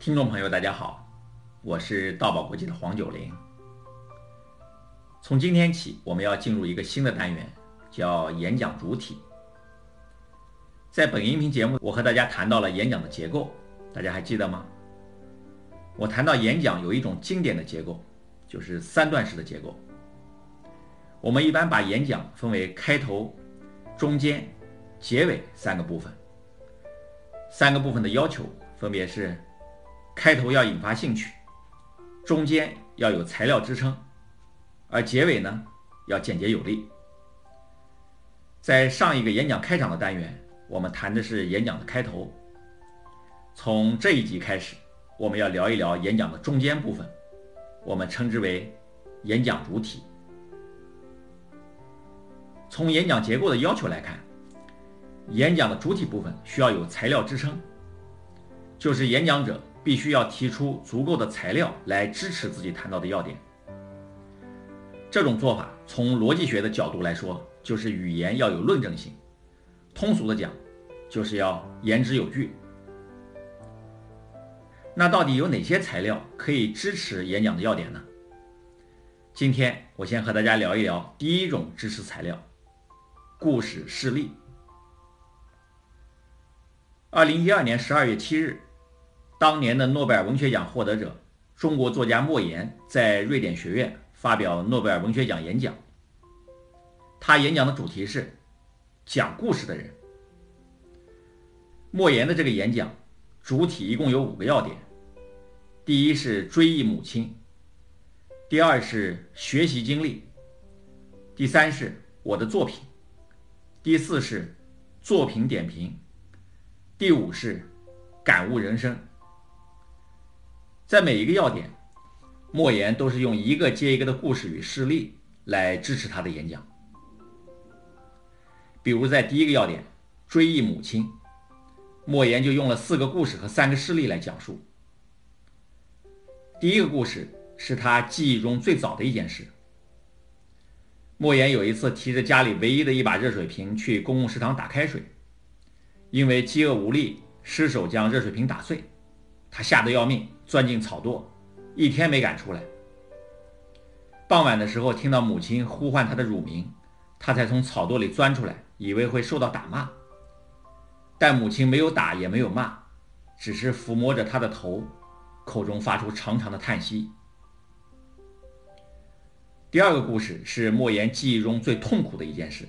听众朋友，大家好，我是道宝国际的黄九龄。从今天起，我们要进入一个新的单元，叫演讲主体。在本音频节目，我和大家谈到了演讲的结构，大家还记得吗？我谈到演讲有一种经典的结构，就是三段式的结构。我们一般把演讲分为开头、中间、结尾三个部分。三个部分的要求分别是。开头要引发兴趣，中间要有材料支撑，而结尾呢要简洁有力。在上一个演讲开场的单元，我们谈的是演讲的开头。从这一集开始，我们要聊一聊演讲的中间部分，我们称之为演讲主体。从演讲结构的要求来看，演讲的主体部分需要有材料支撑，就是演讲者。必须要提出足够的材料来支持自己谈到的要点。这种做法从逻辑学的角度来说，就是语言要有论证性；通俗的讲，就是要言之有据。那到底有哪些材料可以支持演讲的要点呢？今天我先和大家聊一聊第一种支持材料——故事事例。二零一二年十二月七日。当年的诺贝尔文学奖获得者，中国作家莫言在瑞典学院发表诺贝尔文学奖演讲。他演讲的主题是“讲故事的人”。莫言的这个演讲主体一共有五个要点：第一是追忆母亲；第二是学习经历；第三是我的作品；第四是作品点评；第五是感悟人生。在每一个要点，莫言都是用一个接一个的故事与事例来支持他的演讲。比如在第一个要点“追忆母亲”，莫言就用了四个故事和三个事例来讲述。第一个故事是他记忆中最早的一件事。莫言有一次提着家里唯一的一把热水瓶去公共食堂打开水，因为饥饿无力，失手将热水瓶打碎。他吓得要命，钻进草垛，一天没敢出来。傍晚的时候，听到母亲呼唤他的乳名，他才从草垛里钻出来，以为会受到打骂。但母亲没有打，也没有骂，只是抚摸着他的头，口中发出长长的叹息。第二个故事是莫言记忆中最痛苦的一件事，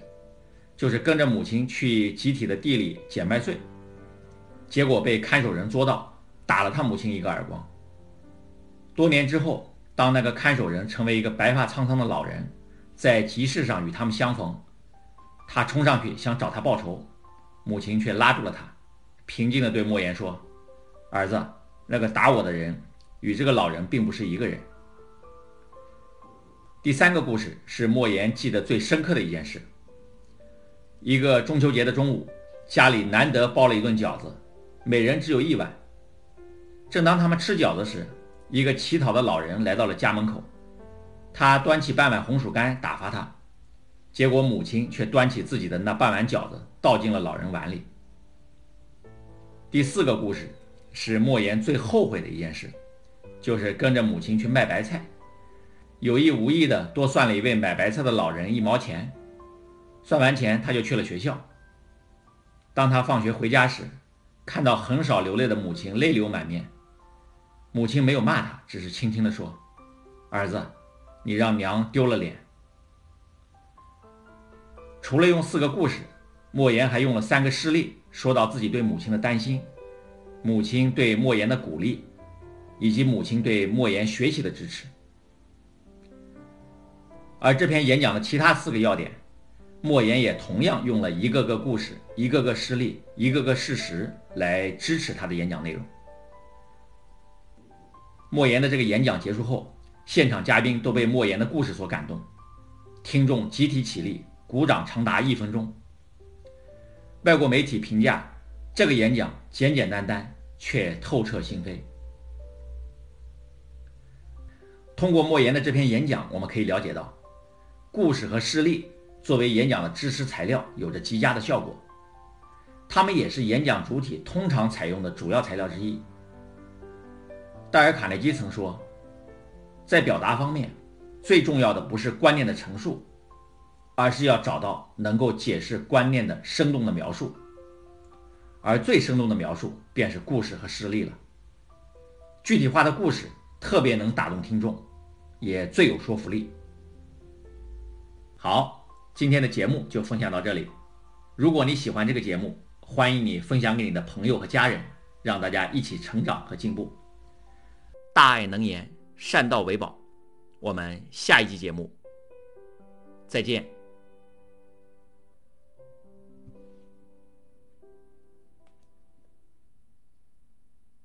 就是跟着母亲去集体的地里捡麦穗，结果被看守人捉到。打了他母亲一个耳光。多年之后，当那个看守人成为一个白发苍苍的老人，在集市上与他们相逢，他冲上去想找他报仇，母亲却拉住了他，平静地对莫言说：“儿子，那个打我的人与这个老人并不是一个人。”第三个故事是莫言记得最深刻的一件事。一个中秋节的中午，家里难得包了一顿饺子，每人只有一碗。正当他们吃饺子时，一个乞讨的老人来到了家门口。他端起半碗红薯干打发他，结果母亲却端起自己的那半碗饺子倒进了老人碗里。第四个故事是莫言最后悔的一件事，就是跟着母亲去卖白菜，有意无意的多算了一位买白菜的老人一毛钱。算完钱，他就去了学校。当他放学回家时，看到很少流泪的母亲，泪流满面。母亲没有骂他，只是轻轻地说：“儿子，你让娘丢了脸。”除了用四个故事，莫言还用了三个事例，说到自己对母亲的担心，母亲对莫言的鼓励，以及母亲对莫言学习的支持。而这篇演讲的其他四个要点，莫言也同样用了一个个故事、一个个事例、一个个事实来支持他的演讲内容。莫言的这个演讲结束后，现场嘉宾都被莫言的故事所感动，听众集体起立鼓掌长达一分钟。外国媒体评价这个演讲简简单单却透彻心扉。通过莫言的这篇演讲，我们可以了解到，故事和事例作为演讲的知识材料，有着极佳的效果，它们也是演讲主体通常采用的主要材料之一。戴尔·卡内基曾说，在表达方面，最重要的不是观念的陈述，而是要找到能够解释观念的生动的描述。而最生动的描述便是故事和事例了。具体化的故事特别能打动听众，也最有说服力。好，今天的节目就分享到这里。如果你喜欢这个节目，欢迎你分享给你的朋友和家人，让大家一起成长和进步。大爱能言，善道为宝。我们下一期节目再见。